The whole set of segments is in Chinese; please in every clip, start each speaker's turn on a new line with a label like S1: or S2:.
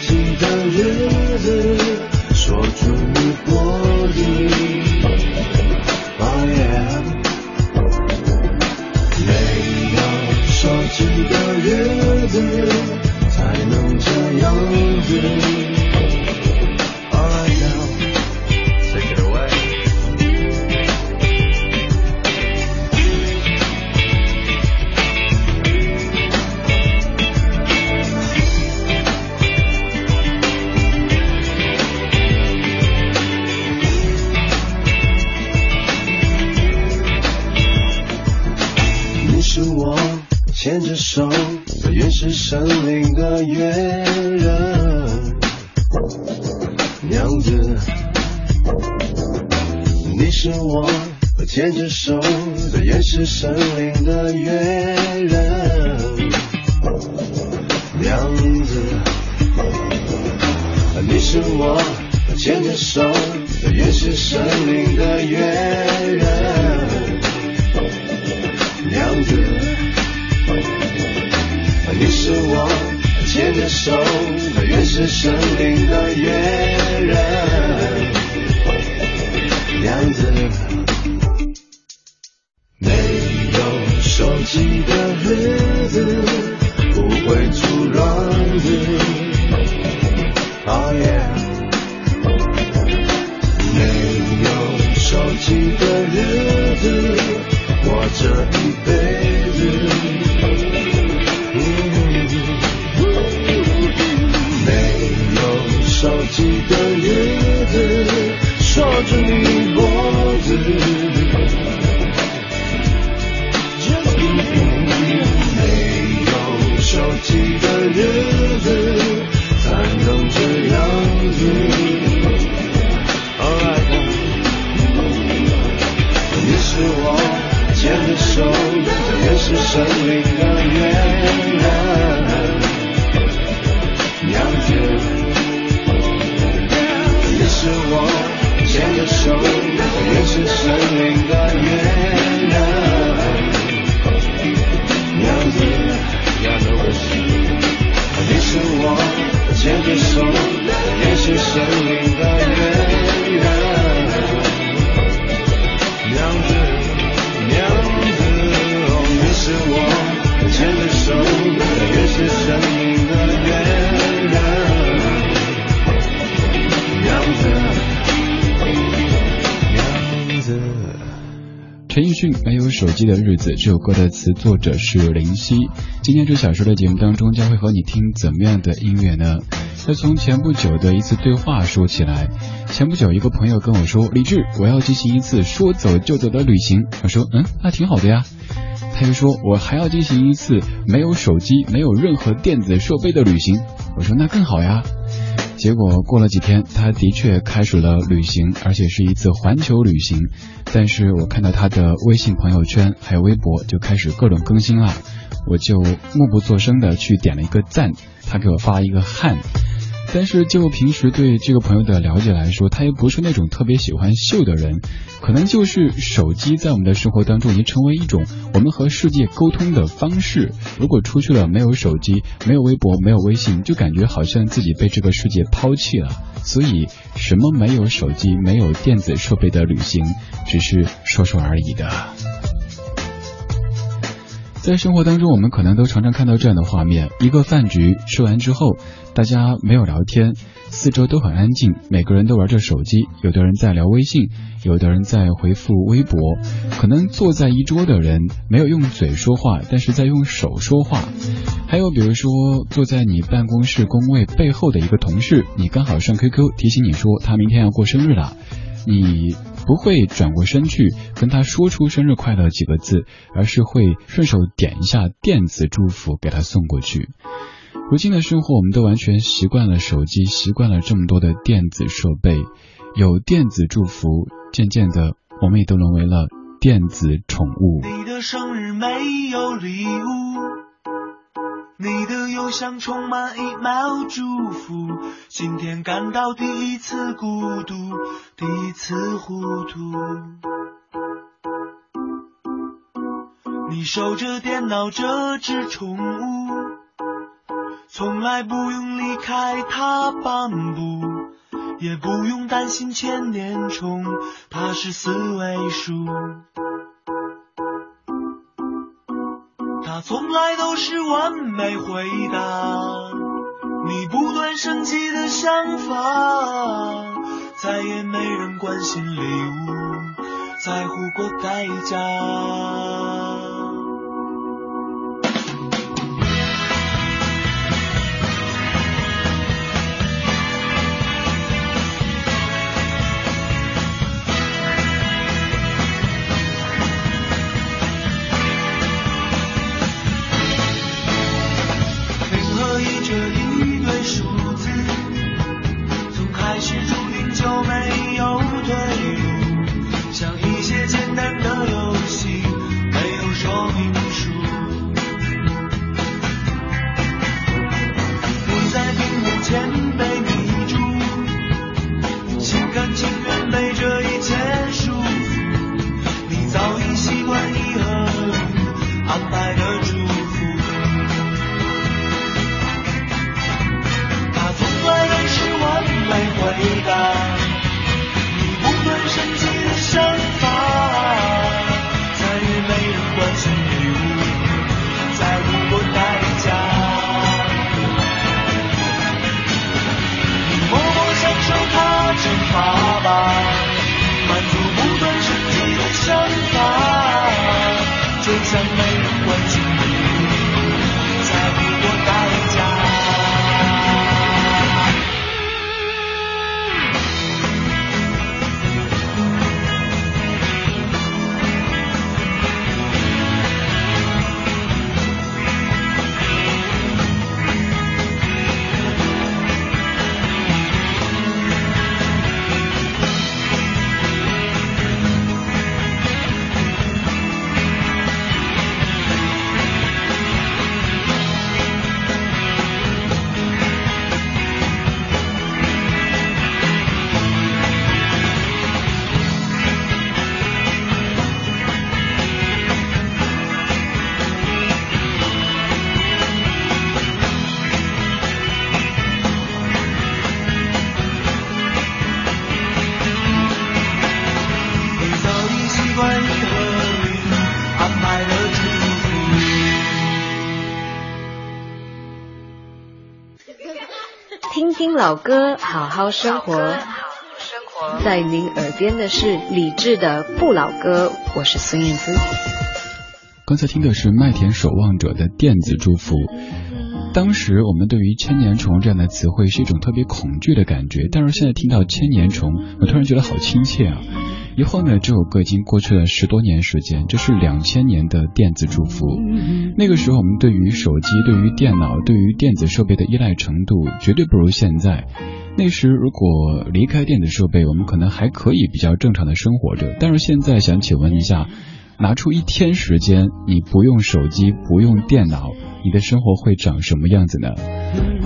S1: 记得。》这
S2: 首歌的词作者是林夕。今天这小时的节目当中，将会和你听怎么样的音乐呢？要从前不久的一次对话说起来。前不久，一个朋友跟我说：“李志，我要进行一次说走就走的旅行。”我说：“嗯，那挺好的呀。”他又说：“我还要进行一次没有手机、没有任何电子设备的旅行。”我说：“那更好呀。”结果过了几天，他的确开始了旅行，而且是一次环球旅行。但是我看到他的微信朋友圈还有微博就开始各种更新了。我就默不作声的去点了一个赞，他给我发了一个汗。但是就平时对这个朋友的了解来说，他又不是那种特别喜欢秀的人，可能就是手机在我们的生活当中已经成为一种我们和世界沟通的方式。如果出去了没有手机，没有微博，没有微信，就感觉好像自己被这个世界抛弃了。所以，什么没有手机、没有电子设备的旅行，只是说说而已的。在生活当中，我们可能都常常看到这样的画面：一个饭局吃完之后，大家没有聊天，四周都很安静，每个人都玩着手机，有的人在聊微信，有的人在回复微博。可能坐在一桌的人没有用嘴说话，但是在用手说话。还有比如说，坐在你办公室工位背后的一个同事，你刚好上 QQ 提醒你说他明天要过生日了，你。不会转过身去跟他说出生日快乐几个字，而是会顺手点一下电子祝福给他送过去。如今的生活，我们都完全习惯了手机，习惯了这么多的电子设备，有电子祝福，渐渐的，我们也都沦为了电子宠物。
S3: 你的生日没有礼物。你的邮箱充满 email 祝福，今天感到第一次孤独，第一次糊涂。你守着电脑这只宠物，从来不用离开它半步，也不用担心千年虫，它是四位数。从来都是完美回答，你不断升级的想法，再也没人关心礼物，在乎过代价。
S4: 老歌，好好生活。在您耳边的是理智的不老歌，我是孙燕姿。
S2: 刚才听的是麦田守望者的电子祝福。当时我们对于千年虫这样的词汇是一种特别恐惧的感觉，但是现在听到千年虫，我突然觉得好亲切啊。以后呢，这首歌已经过去了十多年时间，这是两千年的电子祝福。那个时候，我们对于手机、对于电脑、对于电子设备的依赖程度绝对不如现在。那时如果离开电子设备，我们可能还可以比较正常的生活着。但是现在想请问一下，拿出一天时间，你不用手机，不用电脑，你的生活会长什么样子呢？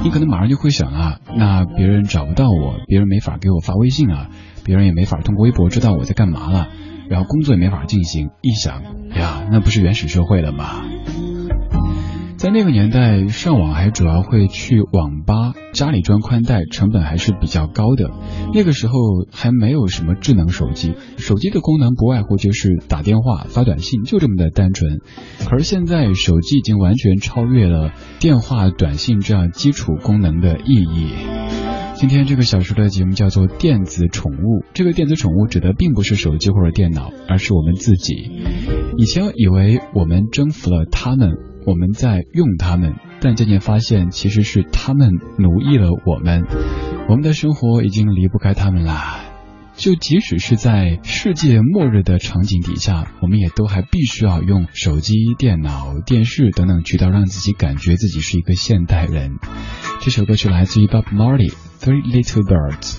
S2: 你可能马上就会想啊，那别人找不到我，别人没法给我发微信啊，别人也没法通过微博知道我在干嘛了，然后工作也没法进行。一想呀，那不是原始社会了吗？在那个年代，上网还主要会去网吧，家里装宽带成本还是比较高的。那个时候还没有什么智能手机，手机的功能不外乎就是打电话、发短信，就这么的单纯。可是现在，手机已经完全超越了电话、短信这样基础功能的意义。今天这个小时的节目叫做《电子宠物》，这个电子宠物指的并不是手机或者电脑，而是我们自己。以前以为我们征服了他们。我们在用他们，但渐渐发现其实是他们奴役了我们。我们的生活已经离不开他们啦。就即使是在世界末日的场景底下，我们也都还必须要用手机、电脑、电视等等渠道让自己感觉自己是一个现代人。这首歌曲来自于 Bob Marley，《Three Little Birds》。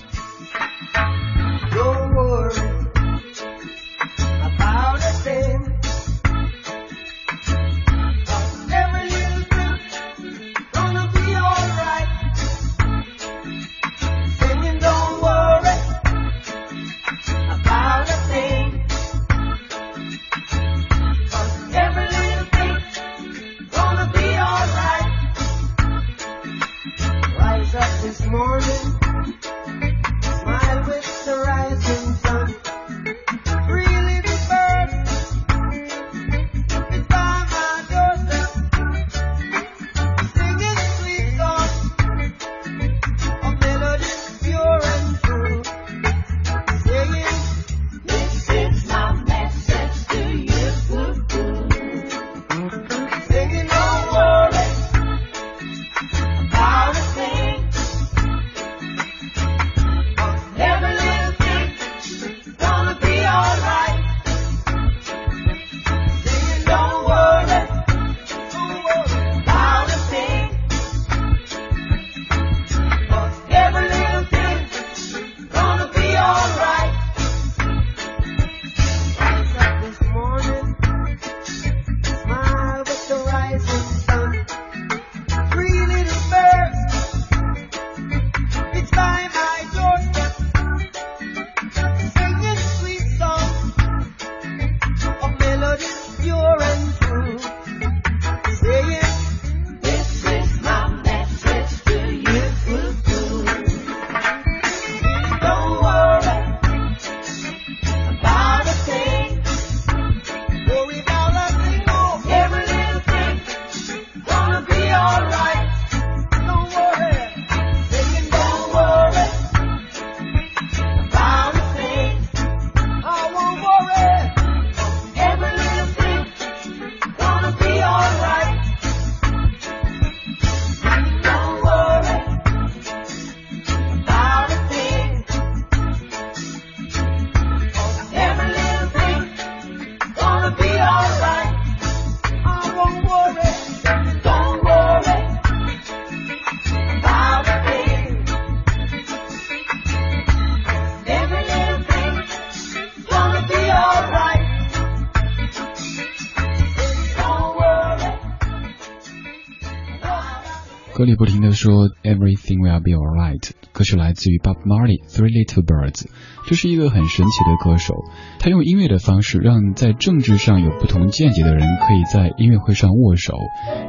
S2: 说 Everything will be alright，歌是来自于 Bob Marley Three Little Birds，这是一个很神奇的歌手，他用音乐的方式让在政治上有不同见解的人可以在音乐会上握手，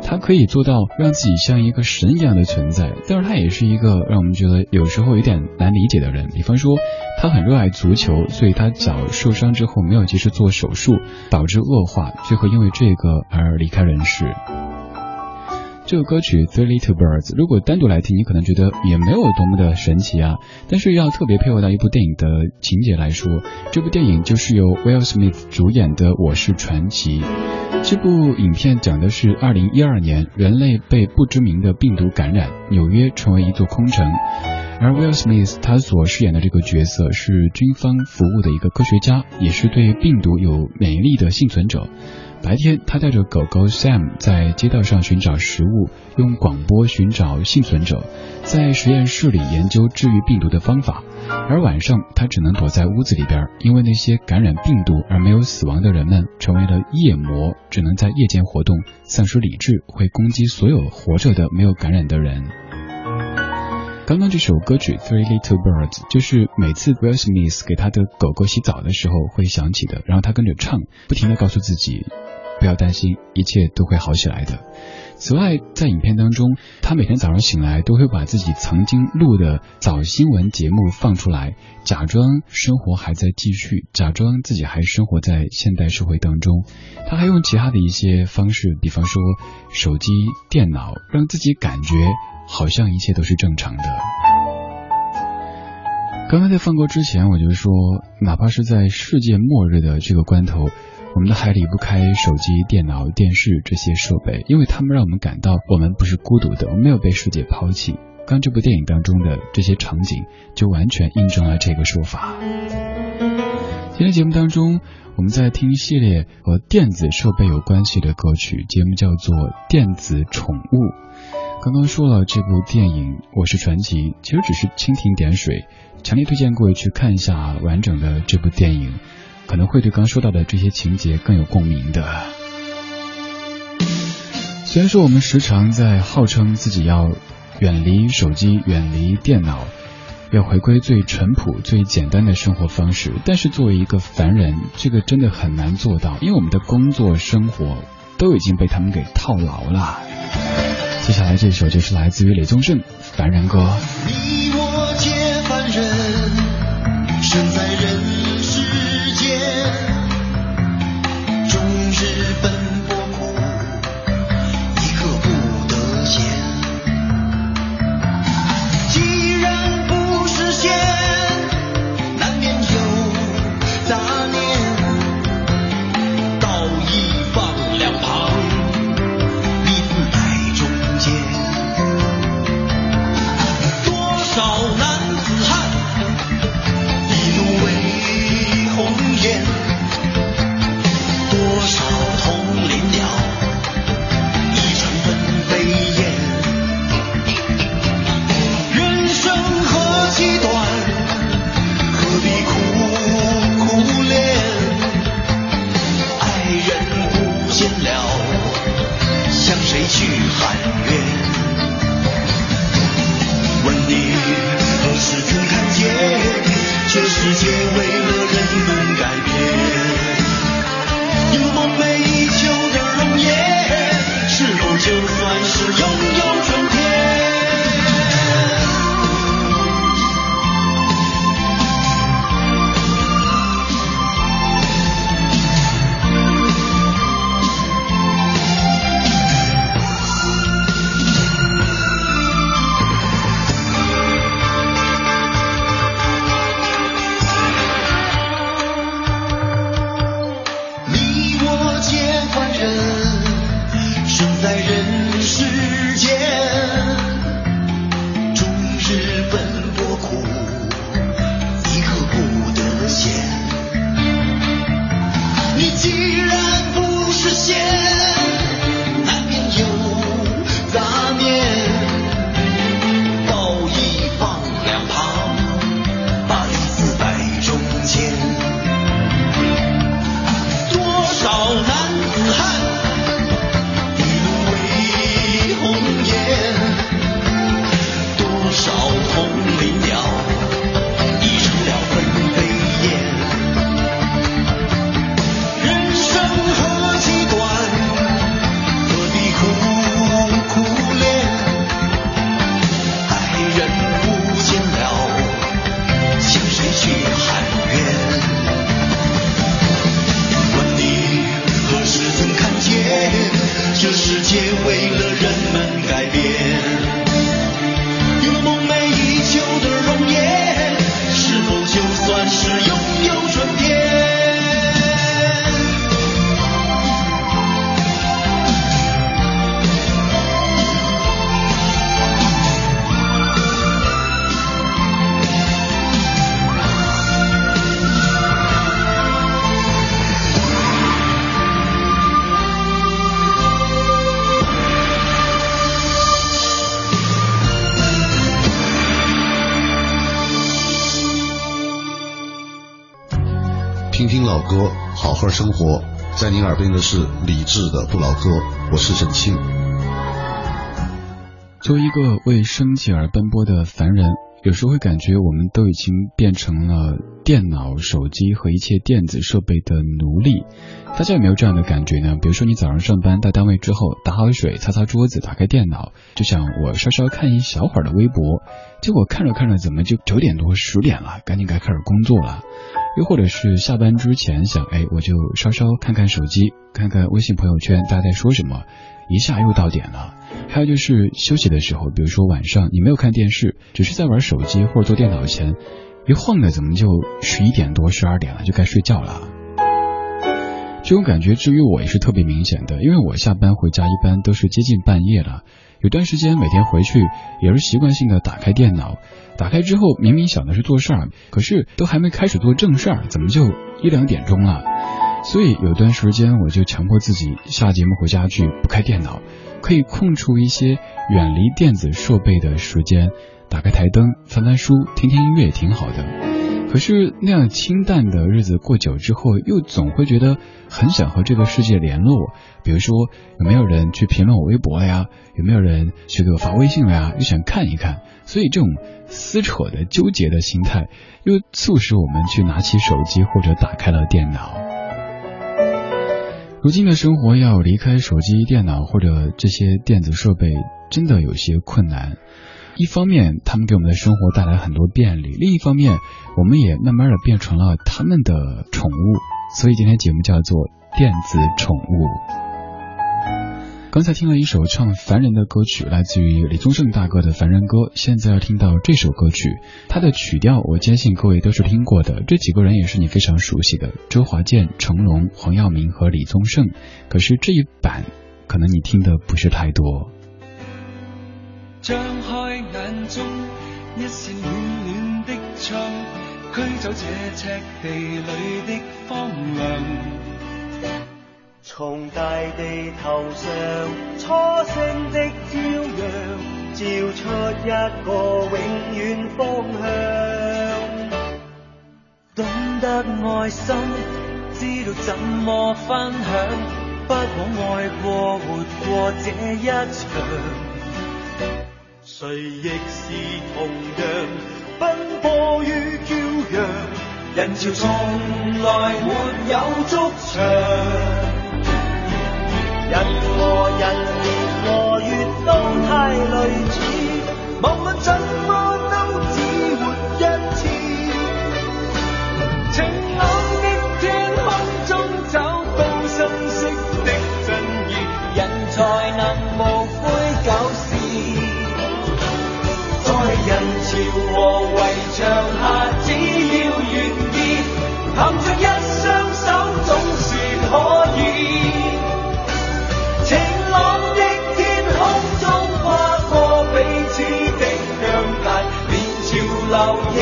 S2: 他可以做到让自己像一个神一样的存在，但是他也是一个让我们觉得有时候有点难理解的人，比方说他很热爱足球，所以他脚受伤之后没有及时做手术，导致恶化，最后因为这个而离开人世。这个歌曲《Three Little Birds》，如果单独来听，你可能觉得也没有多么的神奇啊。但是要特别配合到一部电影的情节来说，这部电影就是由 Will Smith 主演的《我是传奇》。这部影片讲的是二零一二年，人类被不知名的病毒感染，纽约成为一座空城。而 Will Smith 他所饰演的这个角色是军方服务的一个科学家，也是对病毒有免疫力的幸存者。白天，他带着狗狗 Sam 在街道上寻找食物，用广播寻找幸存者，在实验室里研究治愈病毒的方法。而晚上，他只能躲在屋子里边，因为那些感染病毒而没有死亡的人们成为了夜魔，只能在夜间活动，丧失理智，会攻击所有活着的没有感染的人。刚刚这首歌曲《Three Little Birds》就是每次 Will Smith 给他的狗狗洗澡的时候会响起的，然后他跟着唱，不停的告诉自己。不要担心，一切都会好起来的。此外，在影片当中，他每天早上醒来都会把自己曾经录的早新闻节目放出来，假装生活还在继续，假装自己还生活在现代社会当中。他还用其他的一些方式，比方说手机、电脑，让自己感觉好像一切都是正常的。刚刚在放歌之前，我就说，哪怕是在世界末日的这个关头。我们都还离不开手机、电脑、电视这些设备，因为他们让我们感到我们不是孤独的，我们没有被世界抛弃。刚这部电影当中的这些场景，就完全印证了这个说法。今天节目当中，我们在听一系列和电子设备有关系的歌曲，节目叫做《电子宠物》。刚刚说了这部电影《我是传奇》，其实只是蜻蜓点水，强烈推荐各位去看一下完整的这部电影。可能会对刚说到的这些情节更有共鸣的。虽然说我们时常在号称自己要远离手机、远离电脑，要回归最淳朴、最简单的生活方式，但是作为一个凡人，这个真的很难做到，因为我们的工作、生活都已经被他们给套牢了。接下来这首就是来自于李宗盛《凡人歌》。
S5: 你我皆凡人，生在人。
S6: 世间，终日奔生活。在您耳边的是理智的不老歌，我是沈庆。
S2: 作为一个为生计而奔波的凡人。有时候会感觉我们都已经变成了电脑、手机和一切电子设备的奴隶。大家有没有这样的感觉呢？比如说你早上上班到单位之后，打好水、擦擦桌子、打开电脑，就想我稍稍看一小会儿的微博，结果看着看着怎么就九点多、十点了，赶紧该开始工作了。又或者是下班之前想，哎，我就稍稍看看手机，看看微信朋友圈，大家在说什么。一下又到点了，还有就是休息的时候，比如说晚上你没有看电视，只是在玩手机或者坐电脑前，一晃的怎么就十一点多、十二点了，就该睡觉了。这种感觉至于我也是特别明显的，因为我下班回家一般都是接近半夜了，有段时间每天回去也是习惯性的打开电脑，打开之后明明想的是做事儿，可是都还没开始做正事儿，怎么就一两点钟了？所以有段时间，我就强迫自己下节目回家去不开电脑，可以空出一些远离电子设备的时间，打开台灯，翻翻书，听听音乐也挺好的。可是那样清淡的日子过久之后，又总会觉得很想和这个世界联络。比如说，有没有人去评论我微博了呀？有没有人去给我发微信了呀？又想看一看。所以这种撕扯的纠结的心态，又促使我们去拿起手机或者打开了电脑。如今的生活要离开手机、电脑或者这些电子设备，真的有些困难。一方面，他们给我们的生活带来很多便利；另一方面，我们也慢慢的变成了他们的宠物。所以今天节目叫做电子宠物。刚才听了一首唱凡人的歌曲，来自于李宗盛大哥的《凡人歌》。现在要听到这首歌曲，它的曲调我坚信各位都是听过的。这几个人也是你非常熟悉的：周华健、成龙、黄耀明和李宗盛。可是这一版，可能你听的不是太多。
S1: 张开驱走这赤地里的荒凉。
S3: 从大地头上初升的朝阳，照出一个永远方向。懂得爱心，知道怎么分享，不枉爱过活过这一场。谁亦是同样奔波于骄阳，人潮从来没有足长。人和人年和月都太类似，无论怎么都潮和围墙下，只要愿意，凭着一双手，总是可以。晴朗的天空中，跨过彼此的疆界，面潮流亦。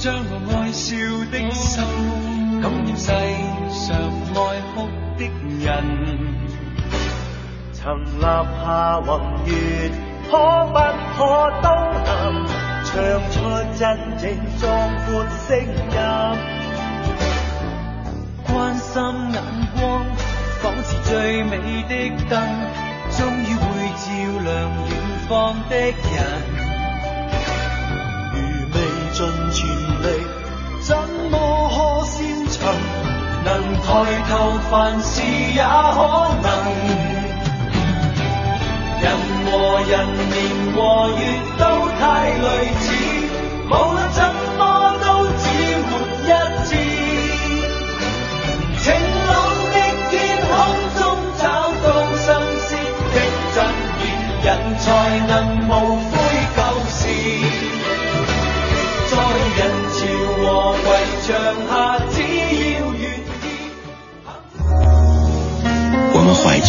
S3: 将我爱笑的心。感染世上爱哭的人，曾立下宏愿，可不可都能唱出真正壮阔声音？关心眼光，仿似最美的灯，终于会照亮远方的人。全力，怎么可先？能抬头，凡事也可能。人和人，年和月都太类似，无论怎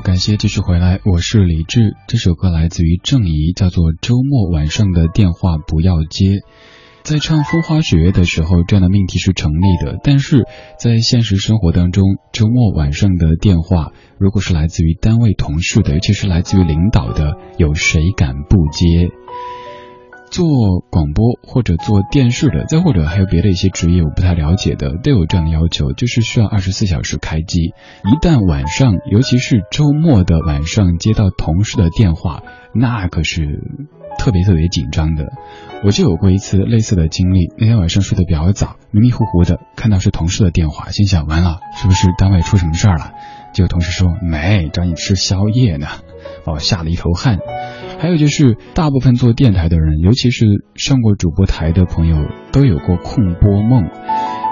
S2: 感谢继续回来，我是李志。这首歌来自于郑怡，叫做《周末晚上的电话不要接》。在唱《风花雪月》的时候，这样的命题是成立的，但是在现实生活当中，周末晚上的电话，如果是来自于单位同事的，尤其是来自于领导的，有谁敢不接？做广播或者做电视的，再或者还有别的一些职业，我不太了解的，都有这样的要求，就是需要二十四小时开机。一旦晚上，尤其是周末的晚上，接到同事的电话，那可是特别特别紧张的。我就有过一次类似的经历，那天晚上睡得比较早，迷迷糊糊的看到是同事的电话，心想完了，是不是单位出什么事儿了？结果同事说没，找你吃宵夜呢，哦吓了一头汗。还有就是，大部分做电台的人，尤其是上过主播台的朋友，都有过控播梦。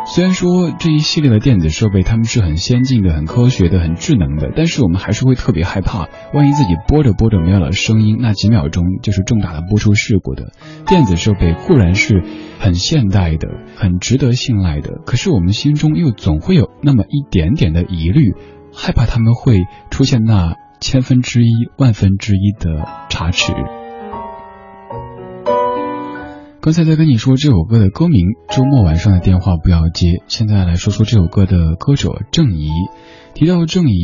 S2: 虽然说这一系列的电子设备它们是很先进的、很科学的、很智能的，但是我们还是会特别害怕，万一自己播着播着没有了声音，那几秒钟就是重大的播出事故的。电子设备固然是很现代的、很值得信赖的，可是我们心中又总会有那么一点点的疑虑，害怕他们会出现那千分之一、万分之一的差池。刚才在跟你说这首歌的歌名，周末晚上的电话不要接。现在来说说这首歌的歌者郑怡。提到郑怡，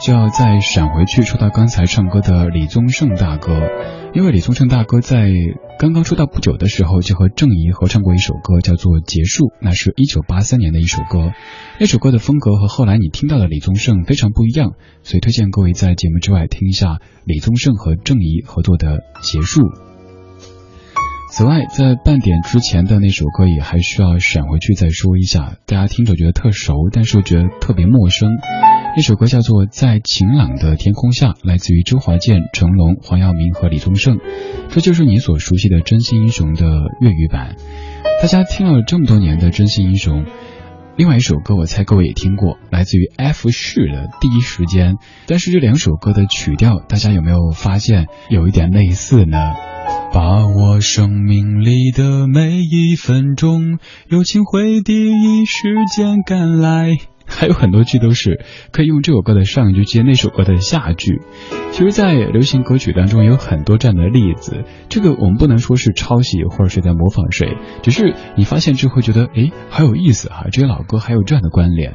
S2: 就要再闪回去说到刚才唱歌的李宗盛大哥，因为李宗盛大哥在刚刚出道不久的时候，就和郑怡合唱过一首歌，叫做《结束》，那是一九八三年的一首歌。那首歌的风格和后来你听到的李宗盛非常不一样，所以推荐各位在节目之外听一下李宗盛和郑怡合作的《结束》。此外，在半点之前的那首歌也还需要闪回去再说一下，大家听着觉得特熟，但是又觉得特别陌生。那首歌叫做《在晴朗的天空下》，来自于周华健、成龙、黄耀明和李宗盛，这就是你所熟悉的《真心英雄》的粤语版。大家听了这么多年的《真心英雄》，另外一首歌我猜各位也听过，来自于 F 市的《第一时间》，但是这两首歌的曲调，大家有没有发现有一点类似呢？把握生命里的每一分钟，友情会第一时间赶来。还有很多句都是可以用这首歌的上一句接那首歌的下句。其实，在流行歌曲当中有很多这样的例子。这个我们不能说是抄袭或者是在模仿谁，只是你发现之后觉得，诶，好有意思哈！这些老歌还有这样的关联。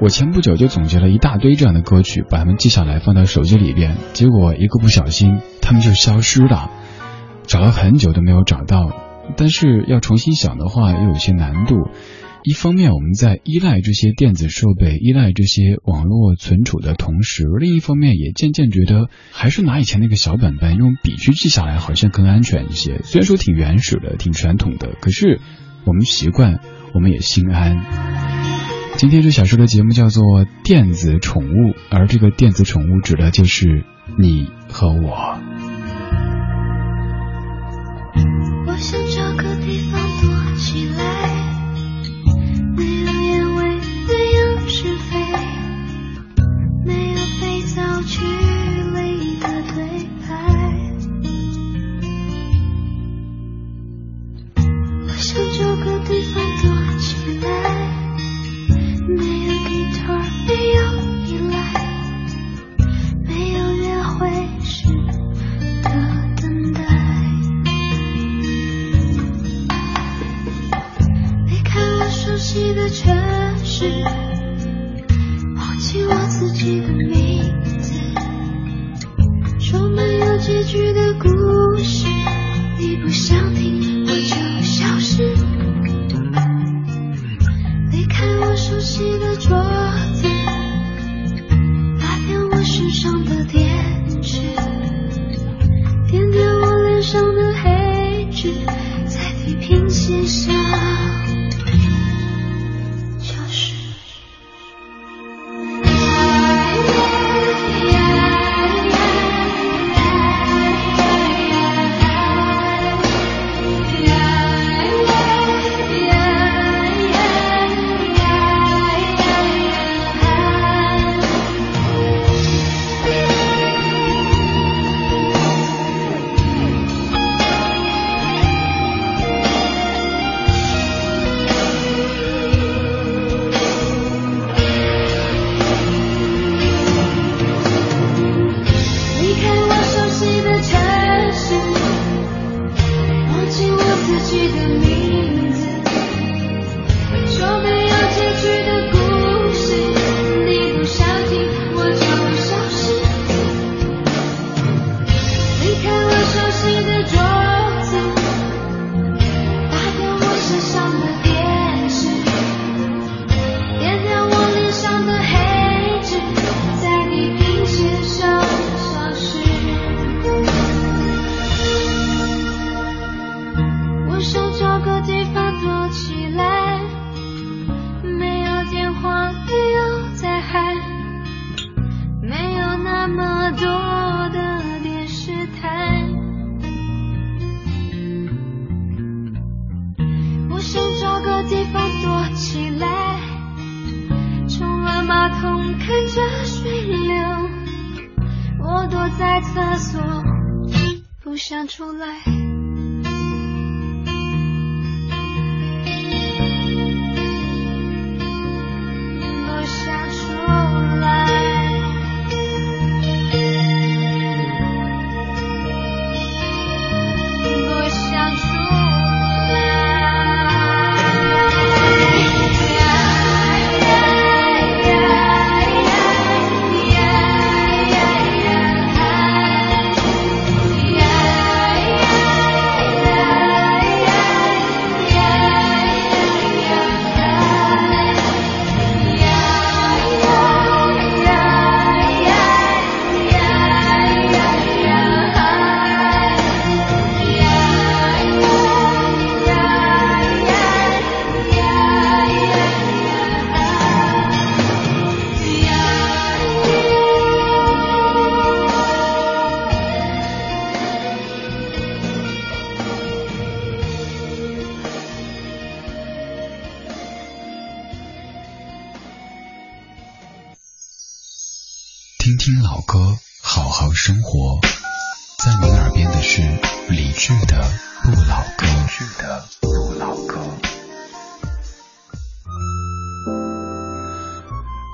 S2: 我前不久就总结了一大堆这样的歌曲，把它们记下来放到手机里边，结果一个不小心，它们就消失了，找了很久都没有找到。但是要重新想的话，又有些难度。一方面我们在依赖这些电子设备、依赖这些网络存储的同时，另一方面也渐渐觉得，还是拿以前那个小本本用笔去记下来，好像更安全一些。虽然说挺原始的、挺传统的，可是我们习惯，我们也心安。今天这小说的节目叫做《电子宠物》，而这个电子宠物指的就是你和我。
S7: 我想找个地方躲起来，我熟悉的城市，忘记我自己的名，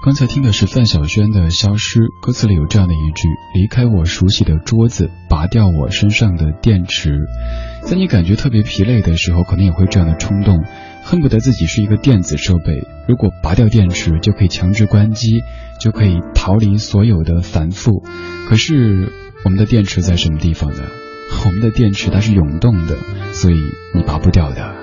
S2: 刚才听的是范晓萱的《消失》，歌词里有这样的一句：“离开我熟悉的桌子，拔掉我身上的电池。”在你感觉特别疲累的时候，可能也会这样的冲动，恨不得自己是一个电子设备，如果拔掉电池，就可以强制关机，就可以逃离所有的繁复。可是我们的电池在什么地方呢？我们的电池它是涌动的，所以你拔不掉的。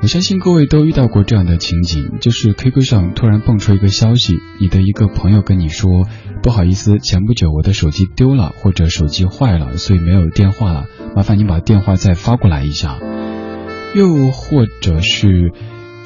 S2: 我相信各位都遇到过这样的情景，就是 QQ 上突然蹦出一个消息，你的一个朋友跟你说，不好意思，前不久我的手机丢了，或者手机坏了，所以没有电话了，麻烦你把电话再发过来一下。又或者是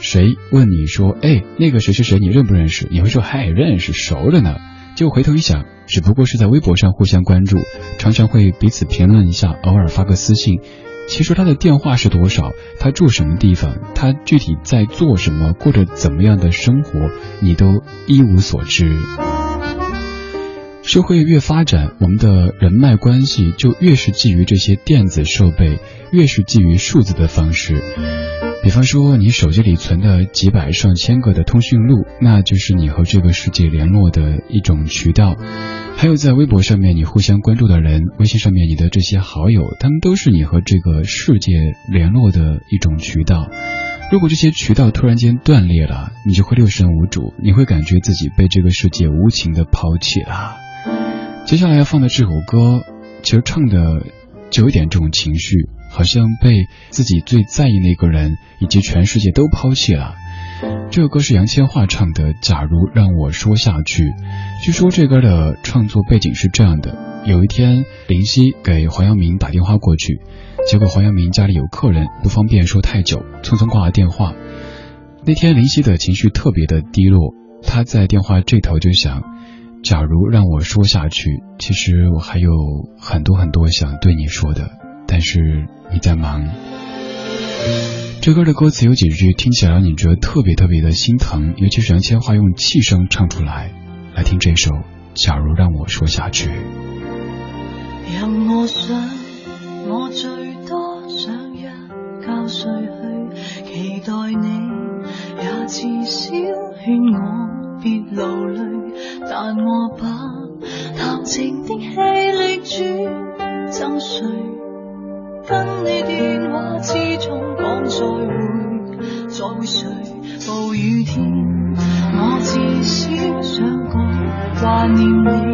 S2: 谁问你说，哎，那个谁谁谁你认不认识？你会说，嗨，认识，熟着呢。结果回头一想，只不过是在微博上互相关注，常常会彼此评论一下，偶尔发个私信。其实他的电话是多少？他住什么地方？他具体在做什么？过着怎么样的生活？你都一无所知。社会越发展，我们的人脉关系就越是基于这些电子设备，越是基于数字的方式。比方说，你手机里存的几百上千个的通讯录，那就是你和这个世界联络的一种渠道。还有在微博上面你互相关注的人，微信上面你的这些好友，他们都是你和这个世界联络的一种渠道。如果这些渠道突然间断裂了，你就会六神无主，你会感觉自己被这个世界无情的抛弃了。接下来要放的这首歌，其实唱的就有点这种情绪，好像被自己最在意那个人以及全世界都抛弃了。这首歌是杨千嬅唱的《假如让我说下去》。据说这歌的创作背景是这样的：有一天，林夕给黄耀明打电话过去，结果黄耀明家里有客人，不方便说太久，匆匆挂了电话。那天林夕的情绪特别的低落，他在电话这头就想：假如让我说下去，其实我还有很多很多想对你说的，但是你在忙。这歌的歌词有几句听起来让你觉得特别特别的心疼，尤其是杨千嬅用气声唱出来。来听这首《假如让我说下去》。
S7: 任我想，我最多想一觉睡去，期待你也至少劝我别流泪，但我把谈情的气力转赠谁？跟你电话之中讲再会，再会谁？暴雨天，我至少想过挂念你，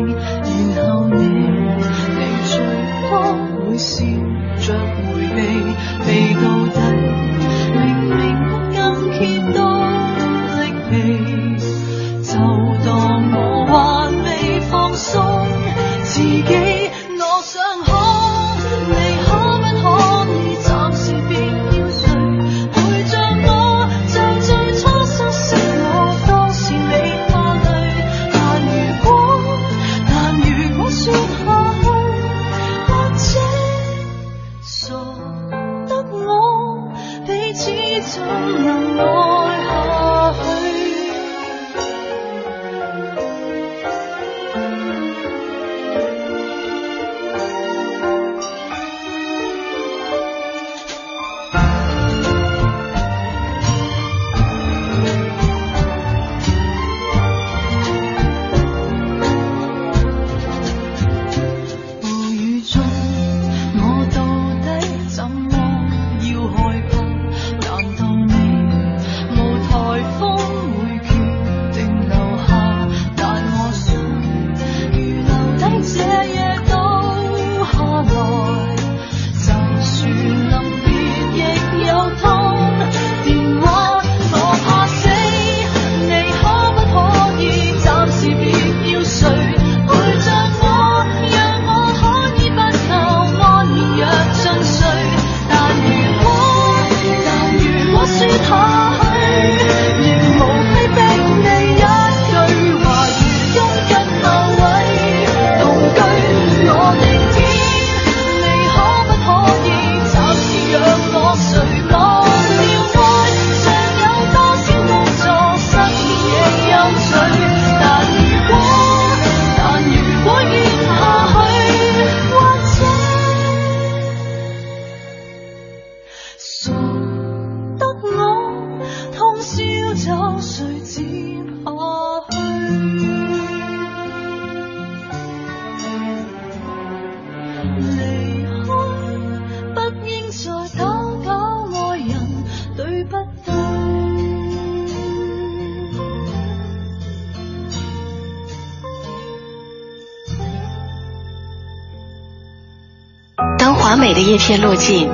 S7: 片落尽，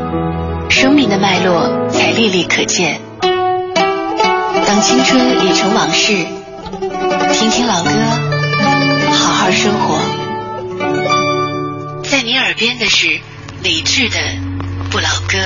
S7: 生命的脉络才历历可见。当青春已成往事，听听老歌，好好生活。在你耳边的是理智的不老歌。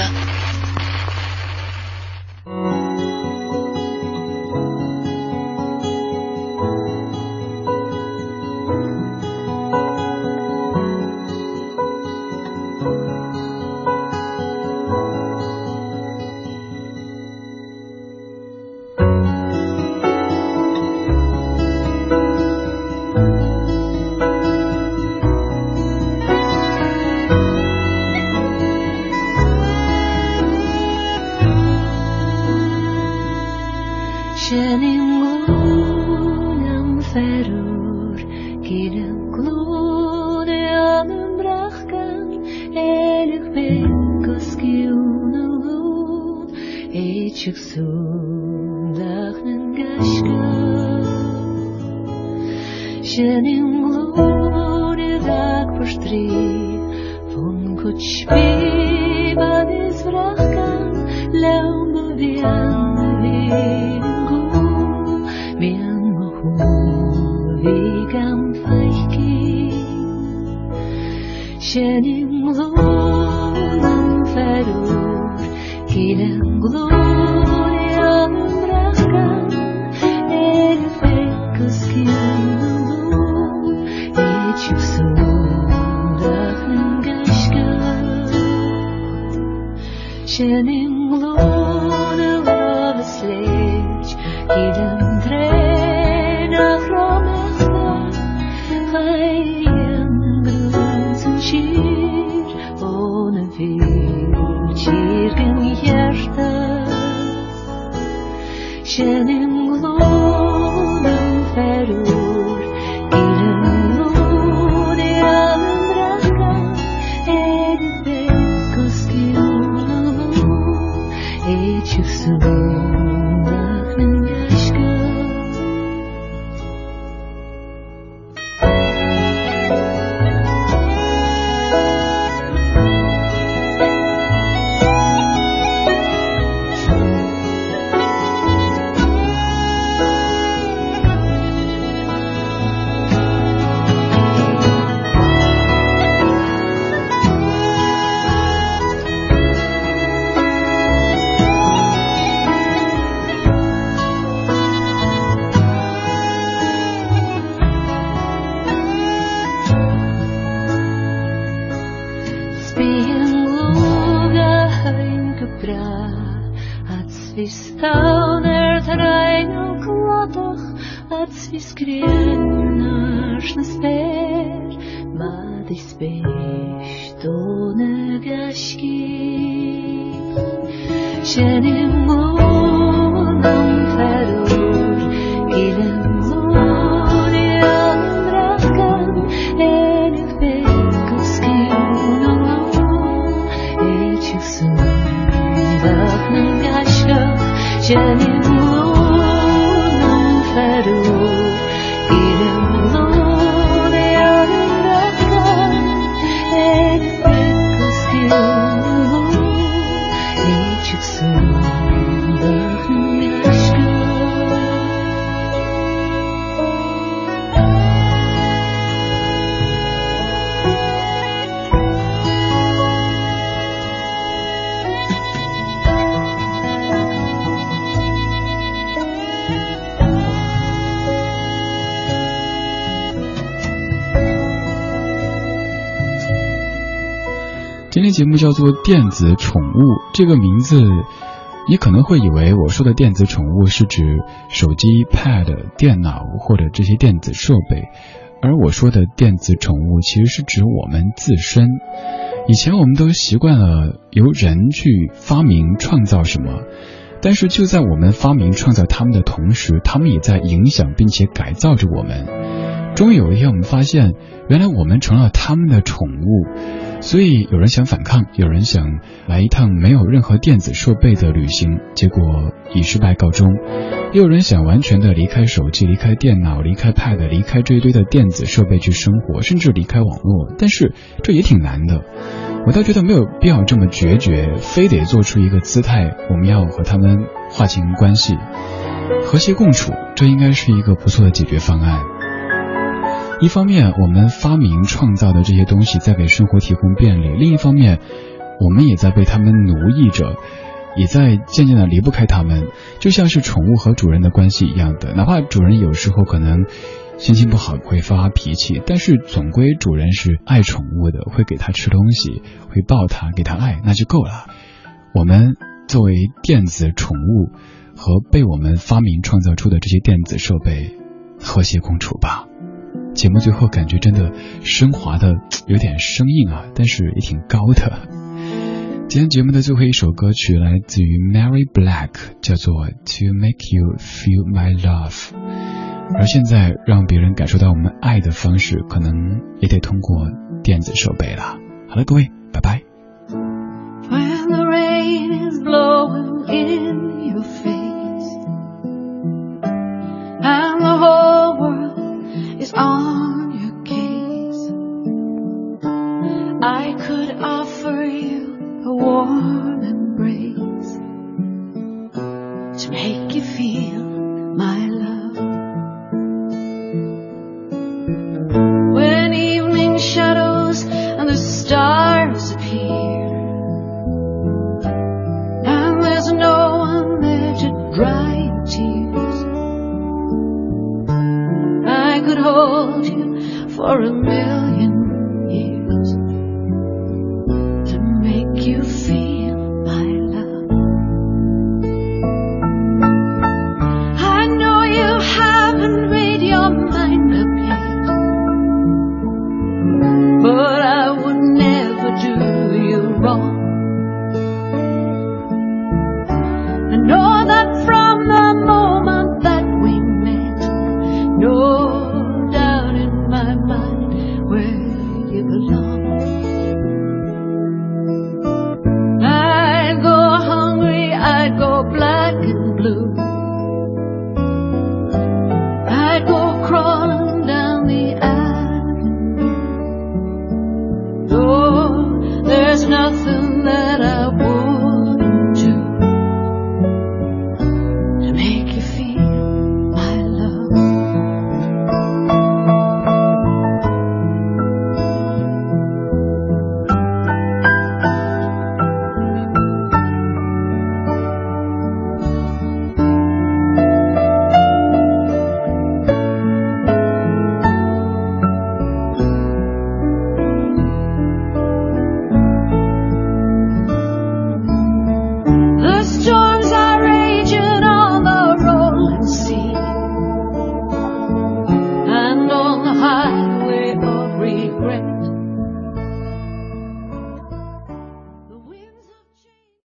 S2: 千年叫做电子宠物，这个名字，你可能会以为我说的电子宠物是指手机、Pad、电脑或者这些电子设备，而我说的电子宠物其实是指我们自身。以前我们都习惯了由人去发明创造什么，但是就在我们发明创造他们的同时，他们也在影响并且改造着我们。终于有一天，我们发现，原来我们成了他们的宠物。所以有人想反抗，有人想来一趟没有任何电子设备的旅行，结果以失败告终；也有人想完全的离开手机、离开电脑、离开 Pad、离开这一堆的电子设备去生活，甚至离开网络。但是这也挺难的。我倒觉得没有必要这么决绝，非得做出一个姿态，我们要和他们划清关系，和谐共处，这应该是一个不错的解决方案。一方面，我们发明创造的这些东西在给生活提供便利；另一方面，我们也在被他们奴役着，也在渐渐的离不开他们，就像是宠物和主人的关系一样的。哪怕主人有时候可能心情不好，会发发脾气，但是总归主人是爱宠物的，会给它吃东西，会抱它，给它爱，那就够了。我们作为电子宠物和被我们发明创造出的这些电子设备和谐共处吧。节目最后感觉真的升华的有点生硬啊，但是也挺高的。今天节目的最后一首歌曲来自于 Mary Black，叫做 To Make You Feel My Love。而现在让别人感受到我们爱的方式，可能也得通过电子设备了。好了，各位，拜拜。
S7: When the rain is blowing in your face and the whole world is on your case. I could offer you a warm embrace to make you feel my love. When evening shadows and the stars for a million